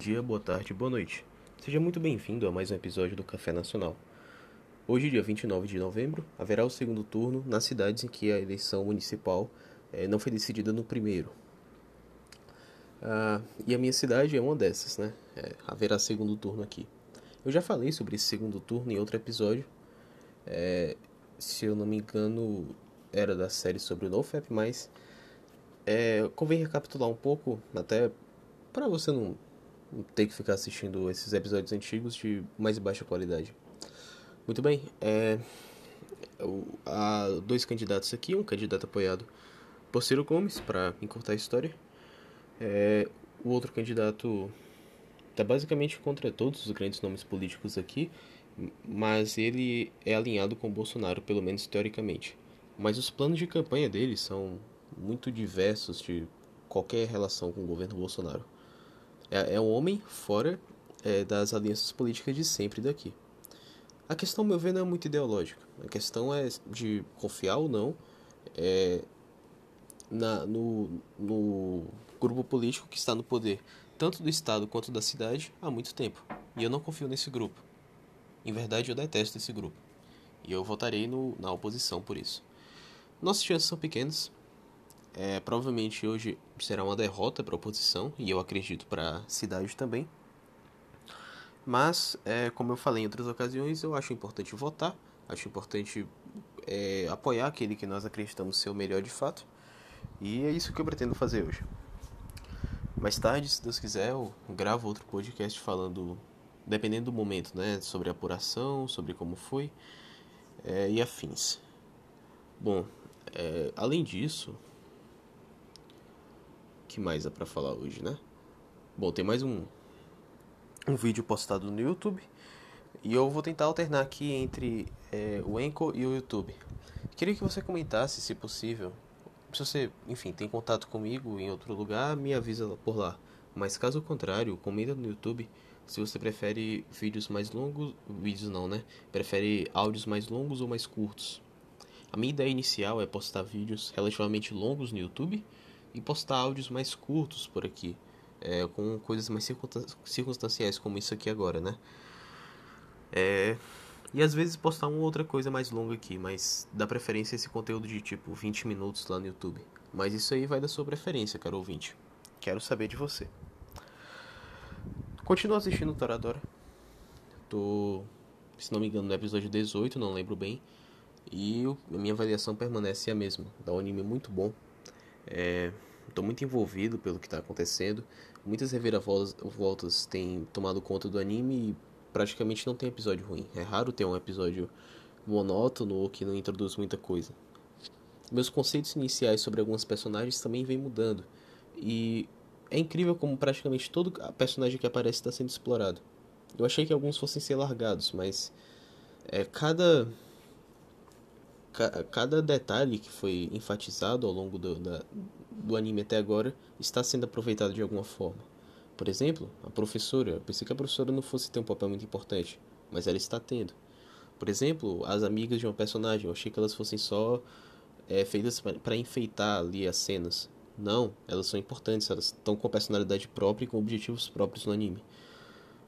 dia, boa tarde, boa noite. Seja muito bem-vindo a mais um episódio do Café Nacional. Hoje, dia 29 de novembro, haverá o segundo turno nas cidades em que a eleição municipal eh, não foi decidida no primeiro. Ah, e a minha cidade é uma dessas, né? É, haverá segundo turno aqui. Eu já falei sobre esse segundo turno em outro episódio. É, se eu não me engano, era da série sobre o NoFap, mas é, convém recapitular um pouco, até para você não ter que ficar assistindo esses episódios antigos de mais baixa qualidade. Muito bem, é, há dois candidatos aqui, um candidato apoiado por Ciro Gomes, para encurtar a história. É, o outro candidato está basicamente contra todos os grandes nomes políticos aqui, mas ele é alinhado com Bolsonaro, pelo menos teoricamente. Mas os planos de campanha dele são muito diversos de qualquer relação com o governo Bolsonaro. É, é um homem fora é, das alianças políticas de sempre daqui. A questão, meu ver, não é muito ideológica. A questão é de confiar ou não é, na, no, no grupo político que está no poder, tanto do Estado quanto da cidade, há muito tempo. E eu não confio nesse grupo. Em verdade, eu detesto esse grupo. E eu votarei no, na oposição por isso. Nossas chances são pequenas, é, provavelmente hoje será uma derrota para a oposição e eu acredito para a cidade também. Mas, é, como eu falei em outras ocasiões, eu acho importante votar, acho importante é, apoiar aquele que nós acreditamos ser o melhor de fato. E é isso que eu pretendo fazer hoje. Mais tarde, se Deus quiser, eu gravo outro podcast falando, dependendo do momento, né, sobre a apuração, sobre como foi é, e afins. Bom, é, além disso, que mais é para falar hoje, né? Bom, tem mais um um vídeo postado no YouTube e eu vou tentar alternar aqui entre é, o Anchor e o YouTube. Queria que você comentasse, se possível, se você, enfim, tem contato comigo em outro lugar, me avisa por lá. Mas caso contrário, comenta no YouTube se você prefere vídeos mais longos, vídeos não, né? Prefere áudios mais longos ou mais curtos. A minha ideia inicial é postar vídeos relativamente longos no YouTube e postar áudios mais curtos por aqui, é, com coisas mais circunstanciais, como isso aqui agora, né? É, e às vezes postar uma outra coisa mais longa aqui, mas dá preferência esse conteúdo de tipo 20 minutos lá no YouTube. Mas isso aí vai da sua preferência, caro ouvinte. Quero saber de você. Continua assistindo Toradora. Tô, se não me engano, no episódio 18, não lembro bem. E a minha avaliação permanece a mesma. Dá um anime muito bom. Estou é, muito envolvido pelo que está acontecendo. Muitas reviravoltas têm tomado conta do anime e praticamente não tem episódio ruim. É raro ter um episódio monótono ou que não introduz muita coisa. Meus conceitos iniciais sobre alguns personagens também vêm mudando. E é incrível como praticamente todo personagem que aparece está sendo explorado. Eu achei que alguns fossem ser largados, mas é, cada cada detalhe que foi enfatizado ao longo do, da, do anime até agora está sendo aproveitado de alguma forma. Por exemplo, a professora. Eu pensei que a professora não fosse ter um papel muito importante, mas ela está tendo. Por exemplo, as amigas de uma personagem. Eu achei que elas fossem só é, feitas para enfeitar ali as cenas. Não, elas são importantes. Elas estão com personalidade própria e com objetivos próprios no anime.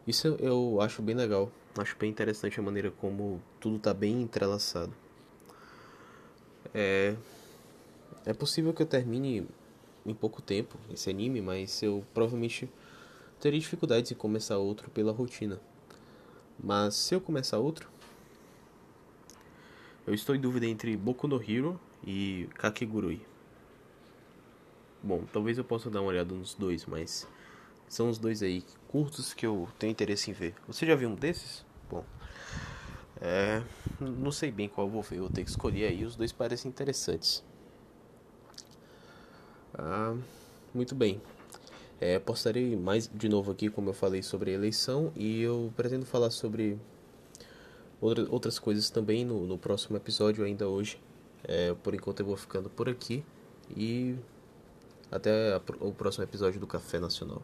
Isso eu acho bem legal. Acho bem interessante a maneira como tudo está bem entrelaçado. É, é possível que eu termine em pouco tempo esse anime, mas eu provavelmente teria dificuldades em começar outro pela rotina. Mas se eu começar outro, eu estou em dúvida entre Boku no Hero e Kakegurui. Bom, talvez eu possa dar uma olhada nos dois, mas são os dois aí curtos que eu tenho interesse em ver. Você já viu um desses? Bom, é, não sei bem qual vou ver, vou ter que escolher aí, os dois parecem interessantes. Ah, muito bem. É, postarei mais de novo aqui, como eu falei, sobre a eleição e eu pretendo falar sobre outra, outras coisas também no, no próximo episódio, ainda hoje. É, por enquanto eu vou ficando por aqui e até a, o próximo episódio do Café Nacional.